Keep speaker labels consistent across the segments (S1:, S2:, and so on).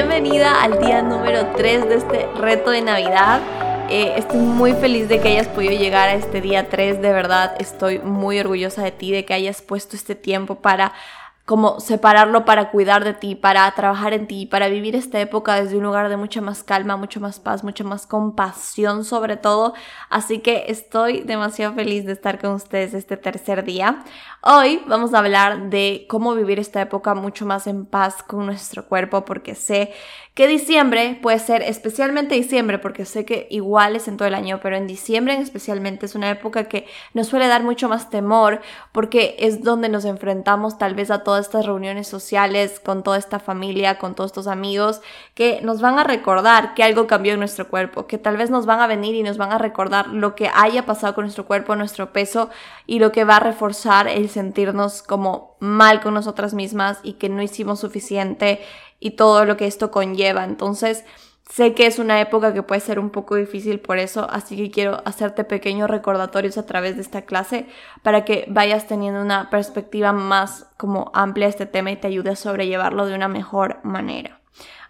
S1: bienvenida al día número 3 de este reto de Navidad. Eh, estoy muy feliz de que hayas podido llegar a este día 3, de verdad estoy muy orgullosa de ti, de que hayas puesto este tiempo para como separarlo para cuidar de ti, para trabajar en ti, para vivir esta época desde un lugar de mucha más calma, mucho más paz, mucha más compasión sobre todo. Así que estoy demasiado feliz de estar con ustedes este tercer día. Hoy vamos a hablar de cómo vivir esta época mucho más en paz con nuestro cuerpo porque sé que diciembre puede ser especialmente diciembre porque sé que igual es en todo el año, pero en diciembre especialmente es una época que nos suele dar mucho más temor porque es donde nos enfrentamos tal vez a todas estas reuniones sociales, con toda esta familia, con todos estos amigos, que nos van a recordar que algo cambió en nuestro cuerpo, que tal vez nos van a venir y nos van a recordar lo que haya pasado con nuestro cuerpo, nuestro peso y lo que va a reforzar el sentirnos como mal con nosotras mismas y que no hicimos suficiente y todo lo que esto conlleva. Entonces, Sé que es una época que puede ser un poco difícil por eso, así que quiero hacerte pequeños recordatorios a través de esta clase para que vayas teniendo una perspectiva más como amplia este tema y te ayude a sobrellevarlo de una mejor manera.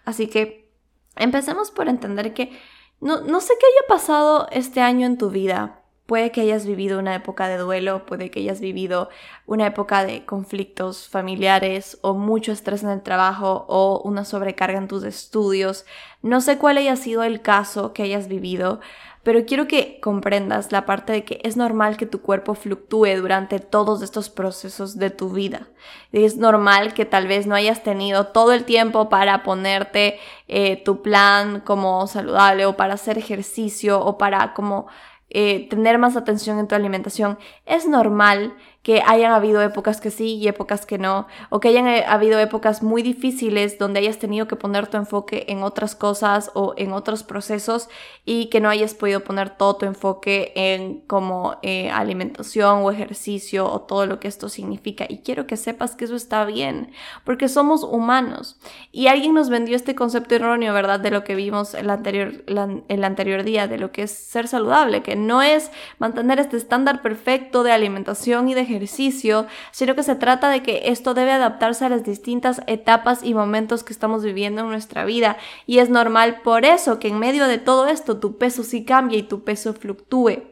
S1: Así que empecemos por entender que no, no sé qué haya pasado este año en tu vida, Puede que hayas vivido una época de duelo, puede que hayas vivido una época de conflictos familiares o mucho estrés en el trabajo o una sobrecarga en tus estudios. No sé cuál haya sido el caso que hayas vivido, pero quiero que comprendas la parte de que es normal que tu cuerpo fluctúe durante todos estos procesos de tu vida. Es normal que tal vez no hayas tenido todo el tiempo para ponerte eh, tu plan como saludable o para hacer ejercicio o para como eh, tener más atención en tu alimentación. Es normal que hayan habido épocas que sí y épocas que no, o que hayan eh, habido épocas muy difíciles donde hayas tenido que poner tu enfoque en otras cosas o en otros procesos y que no hayas podido poner todo tu enfoque en como eh, alimentación o ejercicio o todo lo que esto significa. Y quiero que sepas que eso está bien, porque somos humanos. Y alguien nos vendió este concepto erróneo, ¿verdad? De lo que vimos el anterior, el anterior día, de lo que es ser saludable, que no es mantener este estándar perfecto de alimentación y de sino que se trata de que esto debe adaptarse a las distintas etapas y momentos que estamos viviendo en nuestra vida. Y es normal por eso que en medio de todo esto tu peso sí cambia y tu peso fluctúe.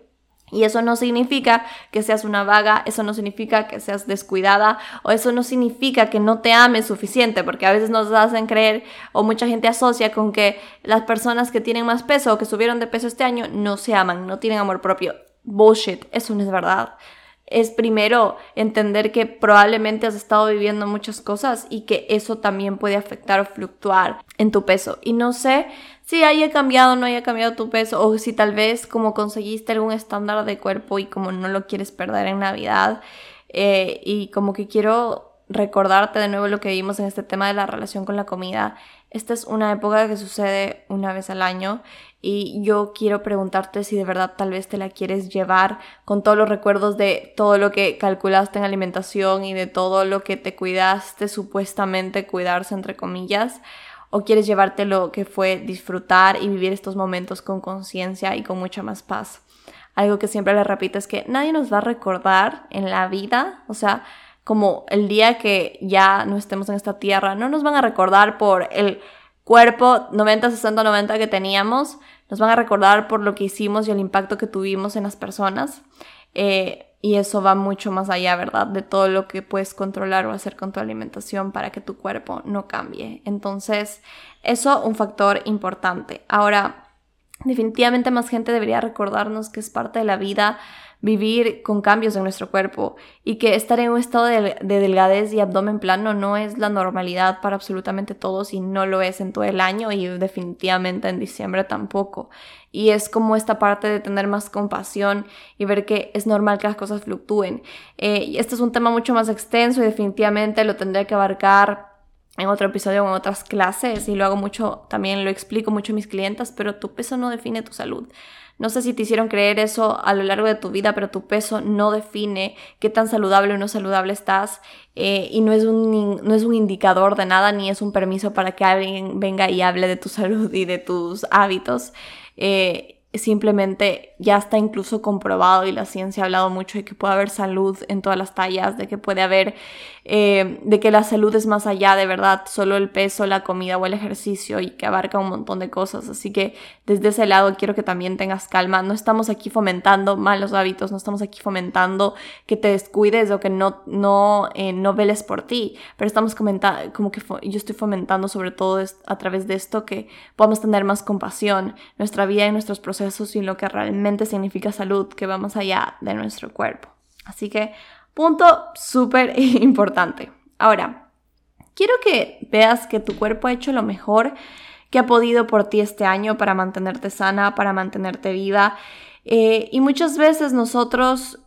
S1: Y eso no significa que seas una vaga, eso no significa que seas descuidada o eso no significa que no te ames suficiente, porque a veces nos hacen creer o mucha gente asocia con que las personas que tienen más peso o que subieron de peso este año no se aman, no tienen amor propio. Bullshit, eso no es verdad es primero entender que probablemente has estado viviendo muchas cosas y que eso también puede afectar o fluctuar en tu peso. Y no sé si haya cambiado o no haya cambiado tu peso o si tal vez como conseguiste algún estándar de cuerpo y como no lo quieres perder en Navidad eh, y como que quiero recordarte de nuevo lo que vimos en este tema de la relación con la comida. Esta es una época que sucede una vez al año y yo quiero preguntarte si de verdad tal vez te la quieres llevar con todos los recuerdos de todo lo que calculaste en alimentación y de todo lo que te cuidaste supuestamente cuidarse entre comillas o quieres llevarte lo que fue disfrutar y vivir estos momentos con conciencia y con mucha más paz. Algo que siempre le repito es que nadie nos va a recordar en la vida, o sea, como el día que ya no estemos en esta tierra, no nos van a recordar por el cuerpo 90, 60, 90 que teníamos, nos van a recordar por lo que hicimos y el impacto que tuvimos en las personas. Eh, y eso va mucho más allá, ¿verdad? De todo lo que puedes controlar o hacer con tu alimentación para que tu cuerpo no cambie. Entonces, eso un factor importante. Ahora, definitivamente más gente debería recordarnos que es parte de la vida vivir con cambios en nuestro cuerpo y que estar en un estado de, delgadez y abdomen plano no es la normalidad para absolutamente todos y no lo es en todo el año y definitivamente en diciembre tampoco. Y es como esta parte de tener más compasión y ver que es normal que las cosas fluctúen. Eh, este es un tema mucho más extenso y definitivamente lo tendré que abarcar en otro episodio o en otras clases y lo hago mucho, también lo explico mucho a mis clientas, pero tu peso no define tu salud. No sé si te hicieron creer eso a lo largo de tu vida, pero tu peso no define qué tan saludable o no saludable estás eh, y no es, un, no es un indicador de nada ni es un permiso para que alguien venga y hable de tu salud y de tus hábitos. Eh, simplemente ya está incluso comprobado y la ciencia ha hablado mucho de que puede haber salud en todas las tallas, de que puede haber, eh, de que la salud es más allá de verdad, solo el peso, la comida o el ejercicio y que abarca un montón de cosas. Así que desde ese lado quiero que también tengas calma. No estamos aquí fomentando malos hábitos, no estamos aquí fomentando que te descuides o que no, no, eh, no veles por ti, pero estamos comentando, como que yo estoy fomentando sobre todo a través de esto que podamos tener más compasión, nuestra vida y nuestros procesos eso sin lo que realmente significa salud, que va más allá de nuestro cuerpo. Así que, punto súper importante. Ahora, quiero que veas que tu cuerpo ha hecho lo mejor que ha podido por ti este año para mantenerte sana, para mantenerte viva. Eh, y muchas veces nosotros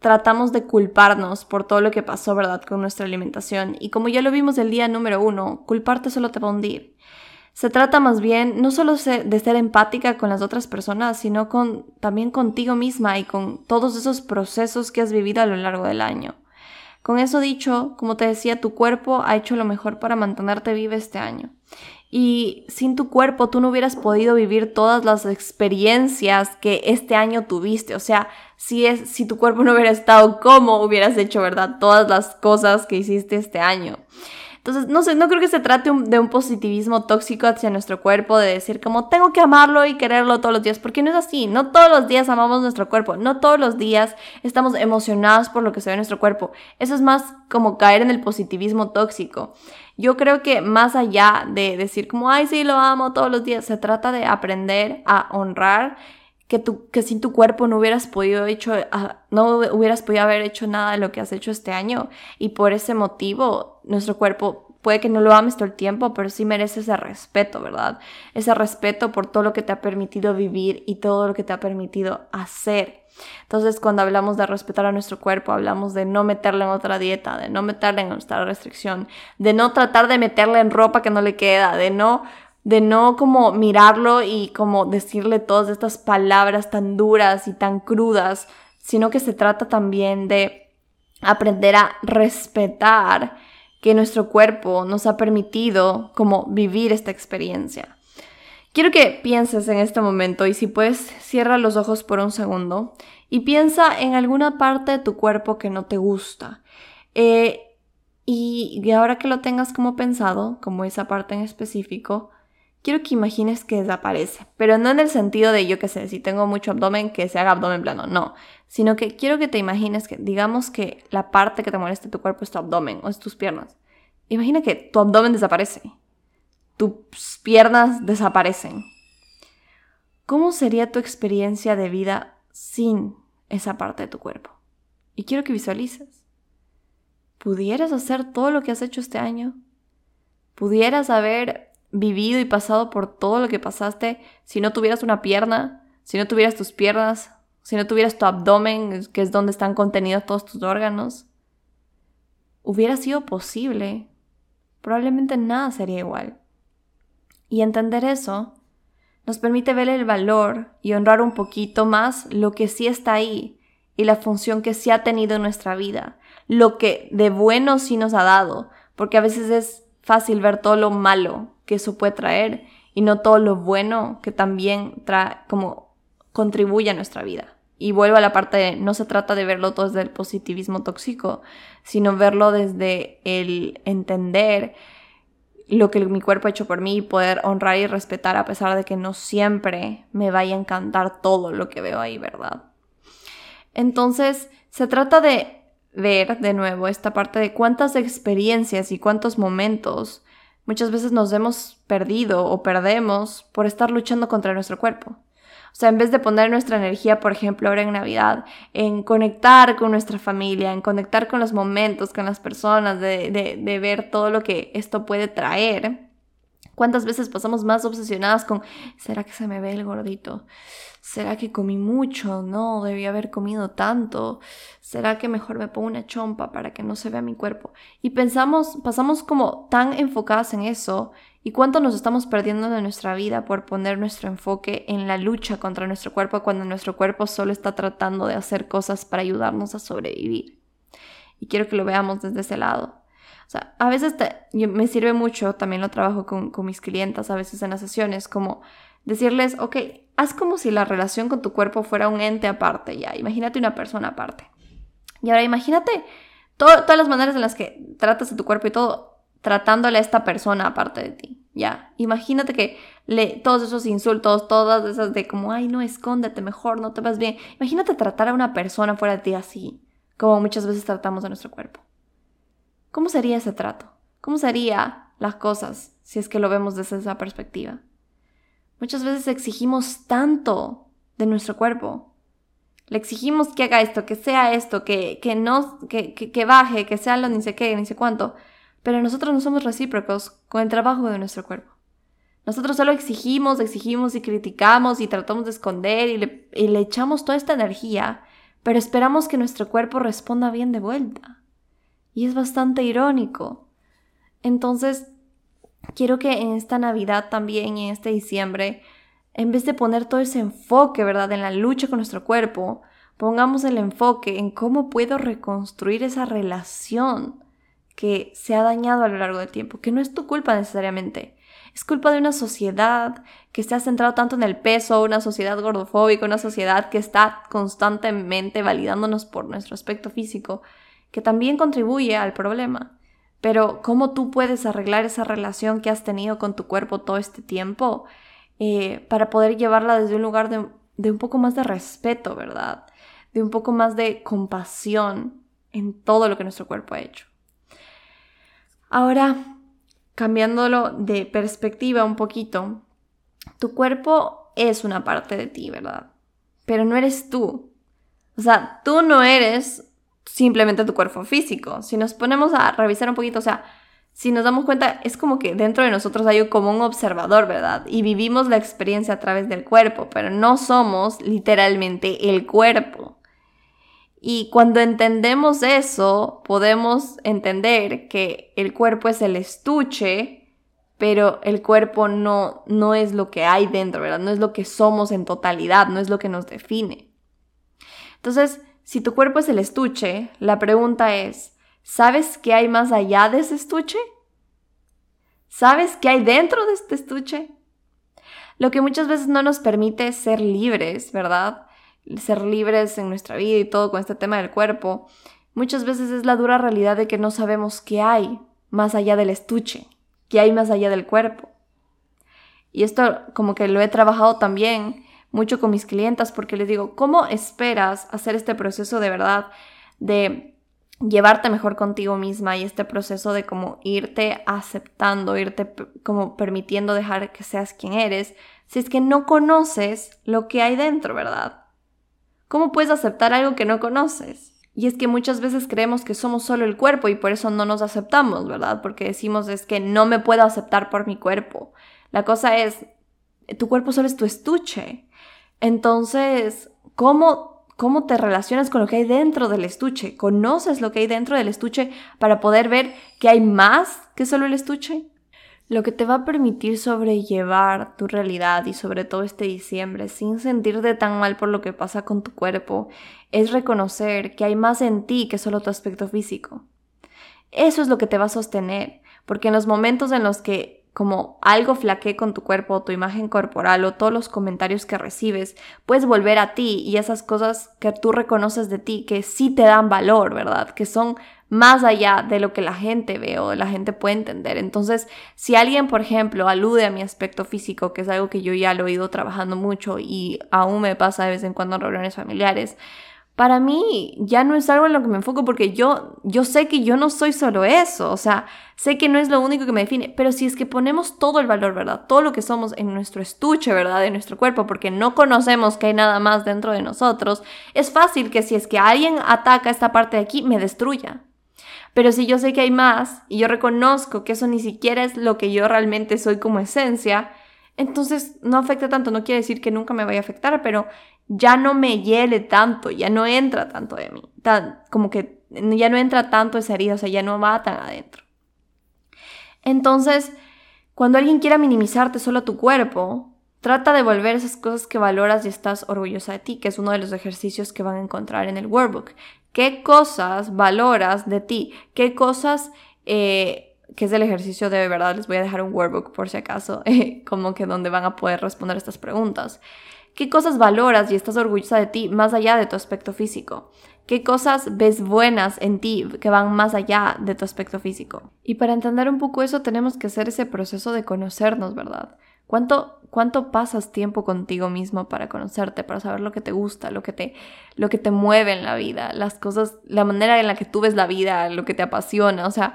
S1: tratamos de culparnos por todo lo que pasó, ¿verdad?, con nuestra alimentación. Y como ya lo vimos el día número uno, culparte solo te va a hundir. Se trata más bien no solo de ser empática con las otras personas, sino también contigo misma y con todos esos procesos que has vivido a lo largo del año. Con eso dicho, como te decía, tu cuerpo ha hecho lo mejor para mantenerte viva este año. Y sin tu cuerpo tú no hubieras podido vivir todas las experiencias que este año tuviste. O sea, si, es, si tu cuerpo no hubiera estado, ¿cómo hubieras hecho, verdad? Todas las cosas que hiciste este año. Entonces, no sé, no creo que se trate de un positivismo tóxico hacia nuestro cuerpo, de decir como tengo que amarlo y quererlo todos los días, porque no es así, no todos los días amamos nuestro cuerpo, no todos los días estamos emocionados por lo que se ve en nuestro cuerpo. Eso es más como caer en el positivismo tóxico. Yo creo que más allá de decir como, ay, sí, lo amo todos los días, se trata de aprender a honrar que, tú, que sin tu cuerpo no hubieras podido hecho, ah, no hubieras podido haber hecho nada de lo que has hecho este año. Y por ese motivo, nuestro cuerpo puede que no lo ames todo el tiempo, pero sí merece ese respeto, ¿verdad? Ese respeto por todo lo que te ha permitido vivir y todo lo que te ha permitido hacer. Entonces, cuando hablamos de respetar a nuestro cuerpo, hablamos de no meterle en otra dieta, de no meterle en otra restricción, de no tratar de meterle en ropa que no le queda, de no de no como mirarlo y como decirle todas estas palabras tan duras y tan crudas, sino que se trata también de aprender a respetar que nuestro cuerpo nos ha permitido como vivir esta experiencia. Quiero que pienses en este momento y si puedes cierra los ojos por un segundo y piensa en alguna parte de tu cuerpo que no te gusta. Eh, y, y ahora que lo tengas como pensado, como esa parte en específico, quiero que imagines que desaparece, pero no en el sentido de yo que sé, si tengo mucho abdomen, que se haga abdomen plano, no, sino que quiero que te imagines que, digamos que la parte que te molesta tu cuerpo es tu abdomen o es tus piernas. Imagina que tu abdomen desaparece, tus piernas desaparecen. ¿Cómo sería tu experiencia de vida sin esa parte de tu cuerpo? Y quiero que visualices. ¿Pudieras hacer todo lo que has hecho este año? ¿Pudieras haber vivido y pasado por todo lo que pasaste si no tuvieras una pierna, si no tuvieras tus piernas, si no tuvieras tu abdomen, que es donde están contenidos todos tus órganos, hubiera sido posible. Probablemente nada sería igual. Y entender eso nos permite ver el valor y honrar un poquito más lo que sí está ahí y la función que sí ha tenido en nuestra vida, lo que de bueno sí nos ha dado, porque a veces es fácil ver todo lo malo que eso puede traer y no todo lo bueno que también trae, como contribuye a nuestra vida. Y vuelvo a la parte de, no se trata de verlo todo desde el positivismo tóxico, sino verlo desde el entender lo que mi cuerpo ha hecho por mí y poder honrar y respetar a pesar de que no siempre me vaya a encantar todo lo que veo ahí, ¿verdad? Entonces, se trata de ver de nuevo esta parte de cuántas experiencias y cuántos momentos Muchas veces nos hemos perdido o perdemos por estar luchando contra nuestro cuerpo. O sea, en vez de poner nuestra energía, por ejemplo, ahora en Navidad, en conectar con nuestra familia, en conectar con los momentos, con las personas, de, de ver todo lo que esto puede traer, ¿Cuántas veces pasamos más obsesionadas con, ¿será que se me ve el gordito? ¿Será que comí mucho? No, debí haber comido tanto. ¿Será que mejor me pongo una chompa para que no se vea mi cuerpo? Y pensamos, pasamos como tan enfocadas en eso y cuánto nos estamos perdiendo de nuestra vida por poner nuestro enfoque en la lucha contra nuestro cuerpo cuando nuestro cuerpo solo está tratando de hacer cosas para ayudarnos a sobrevivir. Y quiero que lo veamos desde ese lado. O sea, a veces me sirve mucho, también lo trabajo con, mis clientas, a veces en las sesiones, como decirles, ok, haz como si la relación con tu cuerpo fuera un ente aparte, ya, imagínate una persona aparte. Y ahora imagínate todas las maneras en las que tratas a tu cuerpo y todo, tratándole a esta persona aparte de ti, ya. Imagínate que le, todos esos insultos, todas esas de como, ay, no, escóndete mejor, no te vas bien. Imagínate tratar a una persona fuera de ti así, como muchas veces tratamos a nuestro cuerpo. ¿Cómo sería ese trato? ¿Cómo serían las cosas si es que lo vemos desde esa perspectiva? Muchas veces exigimos tanto de nuestro cuerpo. Le exigimos que haga esto, que sea esto, que, que no, que, que, baje, que sea lo ni sé qué, ni sé cuánto. Pero nosotros no somos recíprocos con el trabajo de nuestro cuerpo. Nosotros solo exigimos, exigimos y criticamos y tratamos de esconder y le, y le echamos toda esta energía, pero esperamos que nuestro cuerpo responda bien de vuelta. Y es bastante irónico. Entonces, quiero que en esta Navidad también y en este diciembre, en vez de poner todo ese enfoque, ¿verdad?, en la lucha con nuestro cuerpo, pongamos el enfoque en cómo puedo reconstruir esa relación que se ha dañado a lo largo del tiempo, que no es tu culpa necesariamente. Es culpa de una sociedad que se ha centrado tanto en el peso, una sociedad gordofóbica, una sociedad que está constantemente validándonos por nuestro aspecto físico, que también contribuye al problema. Pero ¿cómo tú puedes arreglar esa relación que has tenido con tu cuerpo todo este tiempo eh, para poder llevarla desde un lugar de, de un poco más de respeto, ¿verdad? De un poco más de compasión en todo lo que nuestro cuerpo ha hecho. Ahora, cambiándolo de perspectiva un poquito, tu cuerpo es una parte de ti, ¿verdad? Pero no eres tú. O sea, tú no eres simplemente tu cuerpo físico. Si nos ponemos a revisar un poquito, o sea, si nos damos cuenta, es como que dentro de nosotros hay como un observador, ¿verdad? Y vivimos la experiencia a través del cuerpo, pero no somos literalmente el cuerpo. Y cuando entendemos eso, podemos entender que el cuerpo es el estuche, pero el cuerpo no, no es lo que hay dentro, ¿verdad? No es lo que somos en totalidad, no es lo que nos define. Entonces, si tu cuerpo es el estuche, la pregunta es, ¿sabes qué hay más allá de ese estuche? ¿Sabes qué hay dentro de este estuche? Lo que muchas veces no nos permite ser libres, ¿verdad? Ser libres en nuestra vida y todo con este tema del cuerpo, muchas veces es la dura realidad de que no sabemos qué hay más allá del estuche, qué hay más allá del cuerpo. Y esto como que lo he trabajado también mucho con mis clientas porque les digo, ¿cómo esperas hacer este proceso de verdad de llevarte mejor contigo misma y este proceso de como irte aceptando, irte como permitiendo dejar que seas quien eres, si es que no conoces lo que hay dentro, ¿verdad? ¿Cómo puedes aceptar algo que no conoces? Y es que muchas veces creemos que somos solo el cuerpo y por eso no nos aceptamos, ¿verdad? Porque decimos es que no me puedo aceptar por mi cuerpo. La cosa es, tu cuerpo solo es tu estuche. Entonces, ¿cómo, ¿cómo te relacionas con lo que hay dentro del estuche? ¿Conoces lo que hay dentro del estuche para poder ver que hay más que solo el estuche? Lo que te va a permitir sobrellevar tu realidad y sobre todo este diciembre sin sentirte tan mal por lo que pasa con tu cuerpo es reconocer que hay más en ti que solo tu aspecto físico. Eso es lo que te va a sostener, porque en los momentos en los que como algo flaquee con tu cuerpo, tu imagen corporal o todos los comentarios que recibes, puedes volver a ti y esas cosas que tú reconoces de ti que sí te dan valor, ¿verdad? Que son más allá de lo que la gente ve o la gente puede entender. Entonces, si alguien, por ejemplo, alude a mi aspecto físico, que es algo que yo ya lo he ido trabajando mucho y aún me pasa de vez en cuando en reuniones familiares, para mí ya no es algo en lo que me enfoco porque yo, yo sé que yo no soy solo eso, o sea, sé que no es lo único que me define, pero si es que ponemos todo el valor, ¿verdad? Todo lo que somos en nuestro estuche, ¿verdad? En nuestro cuerpo, porque no conocemos que hay nada más dentro de nosotros, es fácil que si es que alguien ataca esta parte de aquí, me destruya. Pero si yo sé que hay más y yo reconozco que eso ni siquiera es lo que yo realmente soy como esencia, entonces no afecta tanto, no quiere decir que nunca me vaya a afectar, pero ya no me hiele tanto, ya no entra tanto de mí, tan, como que ya no entra tanto esa herida, o sea, ya no va tan adentro. Entonces, cuando alguien quiera minimizarte solo tu cuerpo, trata de volver esas cosas que valoras y estás orgullosa de ti, que es uno de los ejercicios que van a encontrar en el workbook. ¿Qué cosas valoras de ti? ¿Qué cosas eh, que es el ejercicio de verdad, les voy a dejar un workbook por si acaso, como que donde van a poder responder estas preguntas. ¿Qué cosas valoras y estás orgullosa de ti más allá de tu aspecto físico? ¿Qué cosas ves buenas en ti que van más allá de tu aspecto físico? Y para entender un poco eso tenemos que hacer ese proceso de conocernos, ¿verdad? ¿Cuánto, cuánto pasas tiempo contigo mismo para conocerte, para saber lo que te gusta, lo que te, lo que te mueve en la vida, las cosas, la manera en la que tú ves la vida, lo que te apasiona? O sea,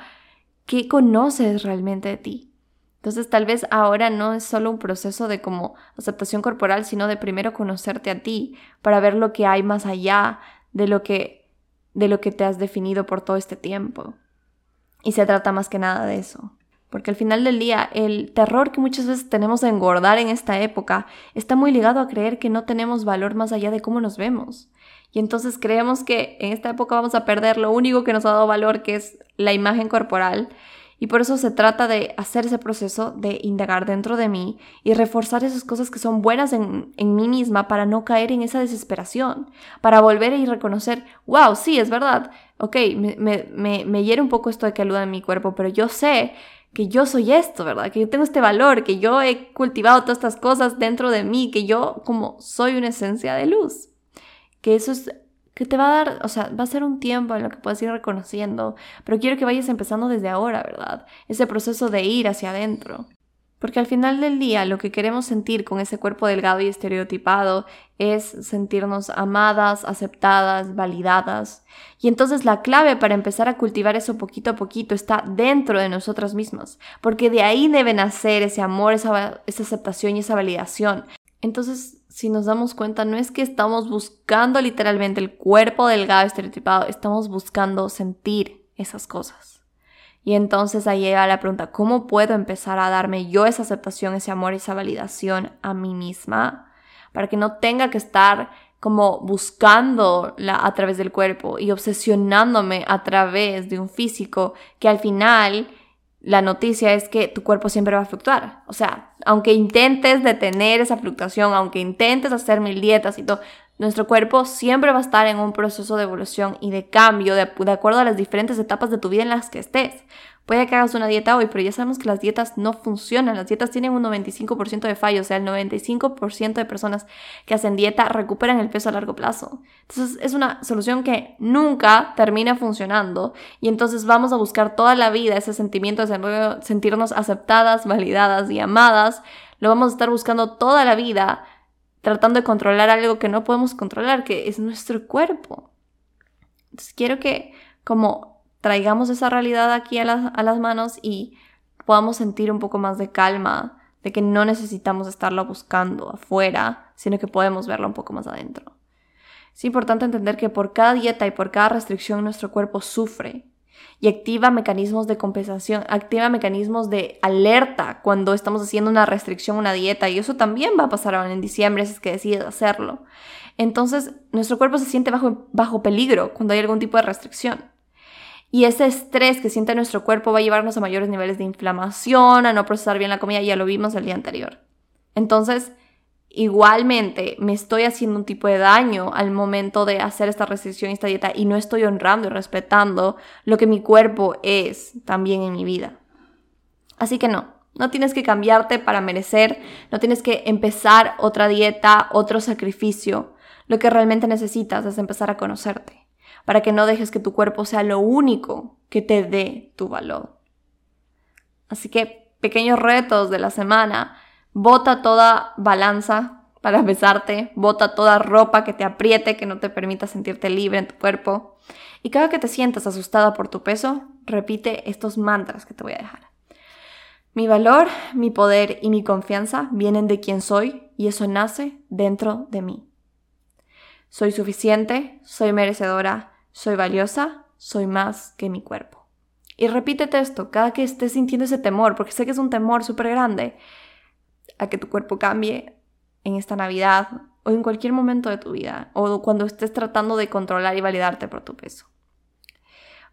S1: ¿qué conoces realmente de ti? Entonces tal vez ahora no es solo un proceso de como aceptación corporal, sino de primero conocerte a ti para ver lo que hay más allá de lo que de lo que te has definido por todo este tiempo. Y se trata más que nada de eso. Porque al final del día, el terror que muchas veces tenemos de engordar en esta época está muy ligado a creer que no tenemos valor más allá de cómo nos vemos. Y entonces creemos que en esta época vamos a perder lo único que nos ha dado valor, que es la imagen corporal, y por eso se trata de hacer ese proceso de indagar dentro de mí y reforzar esas cosas que son buenas en, mí misma para no caer en esa desesperación, para volver y reconocer, wow, sí, es verdad, ok, me, me, me, hiere un poco esto de aluda en mi cuerpo, pero yo sé que yo soy esto, ¿verdad? Que yo tengo este valor, que yo he cultivado todas estas cosas dentro de mí, que yo como soy una esencia de luz. Que eso es que te va a dar, o sea, va a ser un tiempo en lo que puedes ir reconociendo, pero quiero que vayas empezando desde ahora, ¿verdad? Ese proceso de ir hacia adentro. Porque al final del día lo que queremos sentir con ese cuerpo delgado y estereotipado es sentirnos amadas, aceptadas, validadas. Y entonces la clave para empezar a cultivar eso poquito a poquito está dentro de nosotras mismas, porque de ahí debe nacer ese amor, esa, esa aceptación y esa validación. Entonces si nos damos cuenta, no es que estamos buscando literalmente el cuerpo delgado estereotipado, estamos buscando sentir esas cosas. Y entonces ahí llega la pregunta, ¿cómo puedo empezar a darme yo esa aceptación, ese amor, esa validación a mí misma? Para que no tenga que estar como buscando a través del cuerpo y obsesionándome a través de un físico que al final la noticia es que tu cuerpo siempre va a fluctuar. O sea, aunque intentes detener esa fluctuación, aunque intentes hacer mil dietas y todo, nuestro cuerpo siempre va a estar en un proceso de evolución y de cambio de, acuerdo a las diferentes etapas de tu vida en las que estés. Puede que hagas una dieta hoy, pero ya sabemos que las dietas no funcionan. Las dietas tienen un 95% de fallo, o sea, el 95% de personas que hacen dieta recuperan el peso a largo plazo. Entonces es una solución que nunca termina funcionando y entonces vamos a buscar toda la vida ese sentimiento de sentirnos aceptadas, validadas y amadas. Lo vamos a estar buscando toda la vida tratando de controlar algo que no podemos controlar, que es nuestro cuerpo. Entonces quiero que como traigamos esa realidad aquí a las, manos y podamos sentir un poco más de calma, de que no necesitamos estarlo buscando afuera, sino que podemos verlo un poco más adentro. Es importante entender que por cada dieta y por cada restricción nuestro cuerpo sufre y activa mecanismos de compensación, activa mecanismos de alerta cuando estamos haciendo una restricción, una dieta, y eso también va a pasar en diciembre si es que decides hacerlo. Entonces, nuestro cuerpo se siente bajo, bajo peligro cuando hay algún tipo de restricción. Y ese estrés que siente nuestro cuerpo va a llevarnos a mayores niveles de inflamación, a no procesar bien la comida, ya lo vimos el día anterior. Entonces, igualmente me estoy haciendo un tipo de daño al momento de hacer esta restricción y esta dieta y no estoy honrando y respetando lo que mi cuerpo es también en mi vida. Así que no, no tienes que cambiarte para merecer, no tienes que empezar otra dieta, otro sacrificio. Lo que realmente necesitas es empezar a conocerte para que no dejes que tu cuerpo sea lo único que te dé tu valor. Así que pequeños retos de la semana, bota toda balanza para besarte, bota toda ropa que te apriete, que no te permita sentirte libre en tu cuerpo. Y cada que te sientas asustada por tu peso, repite estos mantras que te voy a dejar. Mi valor, mi poder y mi confianza vienen de quien soy y eso nace dentro de mí. Soy suficiente, soy merecedora, soy valiosa, soy más que mi cuerpo. Y repítete esto cada que estés sintiendo ese temor, porque sé que es un temor súper grande, a que tu cuerpo cambie en esta Navidad o en cualquier momento de tu vida, o cuando estés tratando de controlar y validarte por tu peso.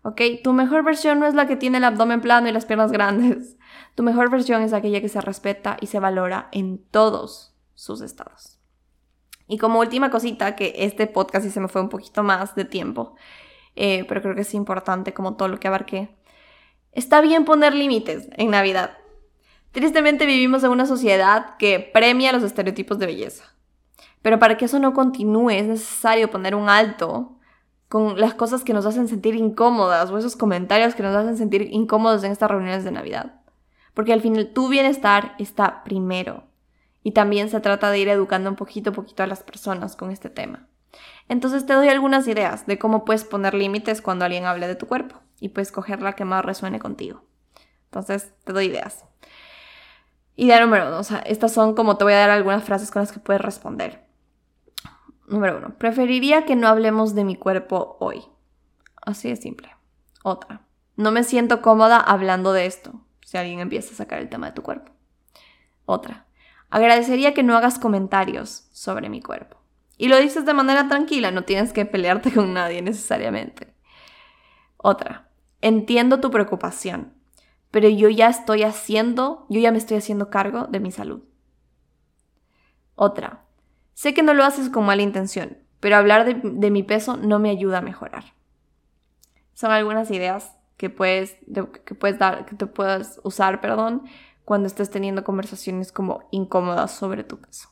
S1: ¿Ok? Tu mejor versión no es la que tiene el abdomen plano y las piernas grandes. Tu mejor versión es aquella que se respeta y se valora en todos sus estados. Y como última cosita, que este podcast sí se me fue un poquito más de tiempo, eh, pero creo que es importante como todo lo que abarqué. Está bien poner límites en Navidad. Tristemente vivimos en una sociedad que premia los estereotipos de belleza. Pero para que eso no continúe es necesario poner un alto con las cosas que nos hacen sentir incómodas o esos comentarios que nos hacen sentir incómodos en estas reuniones de Navidad. Porque al final tu bienestar está primero. Y también se trata de ir educando un poquito a poquito a las personas con este tema. Entonces te doy algunas ideas de cómo puedes poner límites cuando alguien hable de tu cuerpo y puedes coger la que más resuene contigo. Entonces te doy ideas. Idea número uno, o sea, estas son como te voy a dar algunas frases con las que puedes responder. Número uno, preferiría que no hablemos de mi cuerpo hoy. Así de simple. Otra, no me siento cómoda hablando de esto, si alguien empieza a sacar el tema de tu cuerpo. Otra, agradecería que no hagas comentarios sobre mi cuerpo. Y lo dices de manera tranquila, no tienes que pelearte con nadie necesariamente. Otra, entiendo tu preocupación, pero yo ya estoy haciendo, yo ya me estoy haciendo cargo de mi salud. Otra, sé que no lo haces con mala intención, pero hablar de, mi peso no me ayuda a mejorar. Son algunas ideas que puedes, que puedes dar, que te puedas usar, perdón, cuando estés teniendo conversaciones como incómodas sobre tu peso.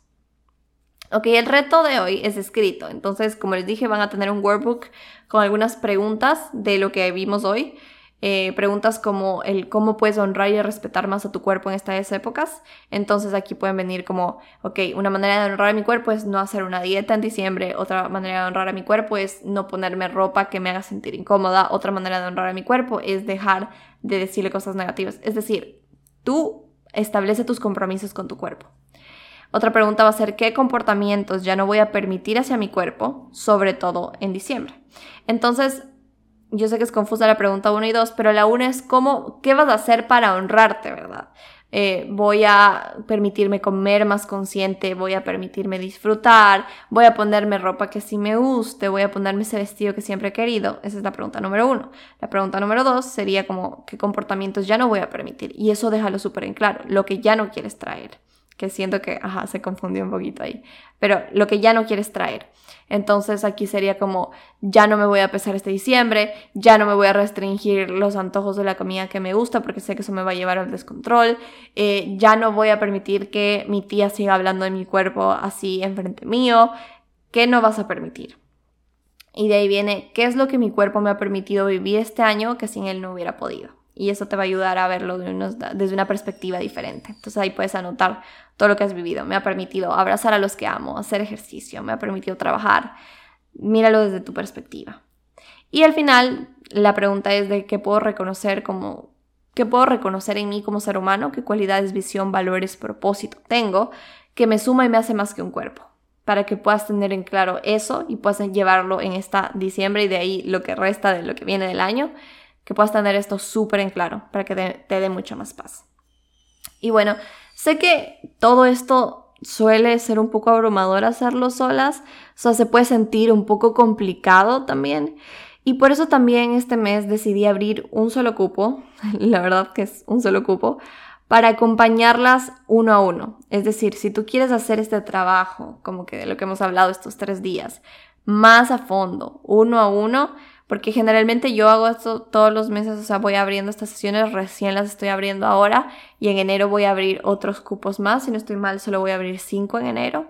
S1: Ok, el reto de hoy es escrito. Entonces, como les dije, van a tener un workbook con algunas preguntas de lo que vimos hoy. Eh, preguntas como el cómo puedes honrar y respetar más a tu cuerpo en estas épocas. Entonces aquí pueden venir como, ok, una manera de honrar a mi cuerpo es no hacer una dieta en diciembre, otra manera de honrar a mi cuerpo es no ponerme ropa que me haga sentir incómoda, otra manera de honrar a mi cuerpo es dejar de decirle cosas negativas. Es decir, tú establece tus compromisos con tu cuerpo. Otra pregunta va a ser qué comportamientos ya no voy a permitir hacia mi cuerpo, sobre todo en diciembre. Entonces, yo sé que es confusa la pregunta 1 y 2, pero la 1 es cómo, qué vas a hacer para honrarte, ¿verdad? Eh, voy a permitirme comer más consciente, voy a permitirme disfrutar, voy a ponerme ropa que sí me guste, voy a ponerme ese vestido que siempre he querido. Esa es la pregunta número uno. La pregunta número dos sería como qué comportamientos ya no voy a permitir. Y eso déjalo súper en claro, lo que ya no quieres traer que siento que, ajá, se confundió un poquito ahí, pero lo que ya no quieres traer. Entonces aquí sería como, ya no me voy a pesar este diciembre, ya no me voy a restringir los antojos de la comida que me gusta porque sé que eso me va a llevar al descontrol, eh, ya no voy a permitir que mi tía siga hablando de mi cuerpo así enfrente mío, ¿qué no vas a permitir? Y de ahí viene, ¿qué es lo que mi cuerpo me ha permitido vivir este año que sin él no hubiera podido? Y eso te va a ayudar a verlo desde una perspectiva diferente. Entonces ahí puedes anotar todo lo que has vivido. Me ha permitido abrazar a los que amo, hacer ejercicio, me ha permitido trabajar. Míralo desde tu perspectiva. Y al final, la pregunta es de qué puedo reconocer como qué puedo reconocer en mí como ser humano, qué cualidades, visión, valores, propósito tengo que me suma y me hace más que un cuerpo para que puedas tener en claro eso y puedas llevarlo en esta diciembre y de ahí lo que resta de lo que viene del año que puedas tener esto súper en claro para que te, dé mucha más paz. Y bueno, sé que todo esto suele ser un poco abrumador hacerlo solas, o sea, se puede sentir un poco complicado también. Y por eso también este mes decidí abrir un solo cupo, la verdad que es un solo cupo, para acompañarlas uno a uno. Es decir, si tú quieres hacer este trabajo, como que de lo que hemos hablado estos tres días, más a fondo, uno a uno, porque generalmente yo hago esto todos los meses, o sea, voy abriendo estas sesiones, recién las estoy abriendo ahora y en enero voy a abrir otros cupos más, si no estoy mal, solo voy a abrir cinco en enero.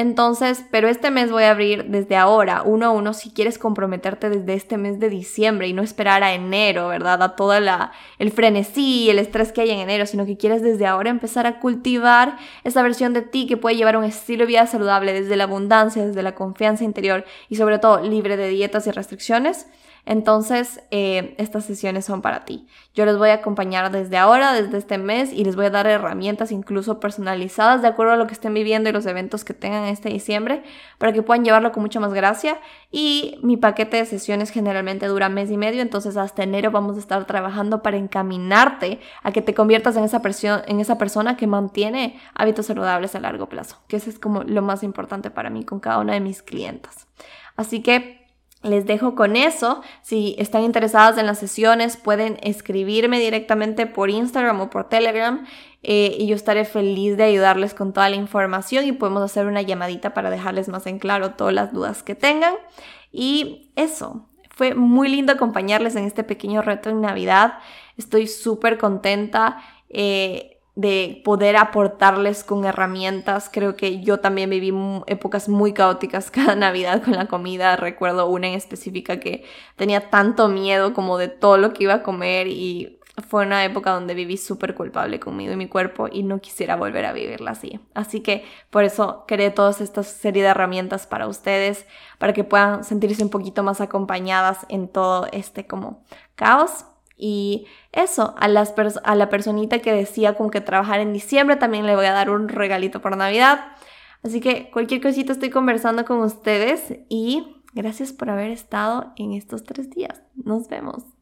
S1: Entonces, pero este mes voy a abrir desde ahora, uno a uno, si quieres comprometerte desde este mes de diciembre y no esperar a enero, ¿verdad? A todo el frenesí, el estrés que hay en enero, sino que quieres desde ahora empezar a cultivar esa versión de ti que puede llevar un estilo de vida saludable desde la abundancia, desde la confianza interior y sobre todo libre de dietas y restricciones. Entonces, eh, estas sesiones son para ti. Yo les voy a acompañar desde ahora, desde este mes, y les voy a dar herramientas incluso personalizadas de acuerdo a lo que estén viviendo y los eventos que tengan este diciembre, para que puedan llevarlo con mucha más gracia. Y mi paquete de sesiones generalmente dura mes y medio, entonces hasta enero vamos a estar trabajando para encaminarte a que te conviertas en esa, en esa persona que mantiene hábitos saludables a largo plazo, que eso es como lo más importante para mí con cada una de mis clientas. Así que les dejo con eso. Si están interesadas en las sesiones, pueden escribirme directamente por Instagram o por Telegram eh, y yo estaré feliz de ayudarles con toda la información y podemos hacer una llamadita para dejarles más en claro todas las dudas que tengan. Y eso, fue muy lindo acompañarles en este pequeño reto en Navidad. Estoy súper contenta. Eh, de poder aportarles con herramientas. Creo que yo también viví épocas muy caóticas cada Navidad con la comida. Recuerdo una en específica que tenía tanto miedo como de todo lo que iba a comer y fue una época donde viví súper culpable conmigo y mi cuerpo y no quisiera volver a vivirla así. Así que por eso creé toda esta serie de herramientas para ustedes, para que puedan sentirse un poquito más acompañadas en todo este como caos y eso, a, la personita que decía como que trabajar en diciembre también le voy a dar un regalito por Navidad. Así que cualquier cosita estoy conversando con ustedes y gracias por haber estado en estos tres días. Nos vemos.